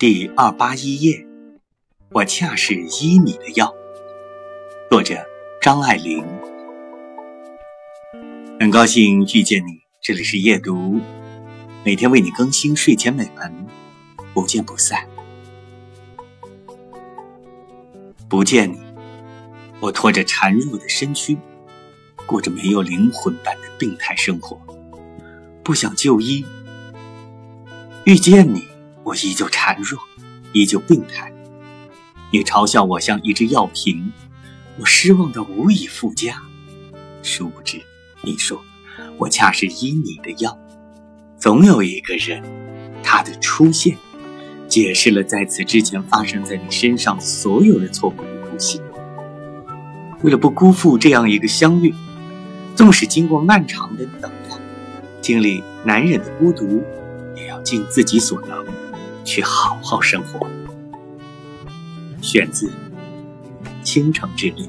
第二八一页，我恰是医你的药。作者张爱玲。很高兴遇见你，这里是夜读，每天为你更新睡前美文，不见不散。不见你，我拖着孱弱的身躯，过着没有灵魂般的病态生活，不想就医。遇见你。我依旧孱弱，依旧病态。你嘲笑我像一只药瓶，我失望的无以复加。殊不知，你说我恰是医你的药。总有一个人，他的出现，解释了在此之前发生在你身上所有的错误与不幸。为了不辜负这样一个相遇，纵使经过漫长的等待，经历难忍的孤独，也要尽自己所能。去好好生活。选自《倾城之恋》。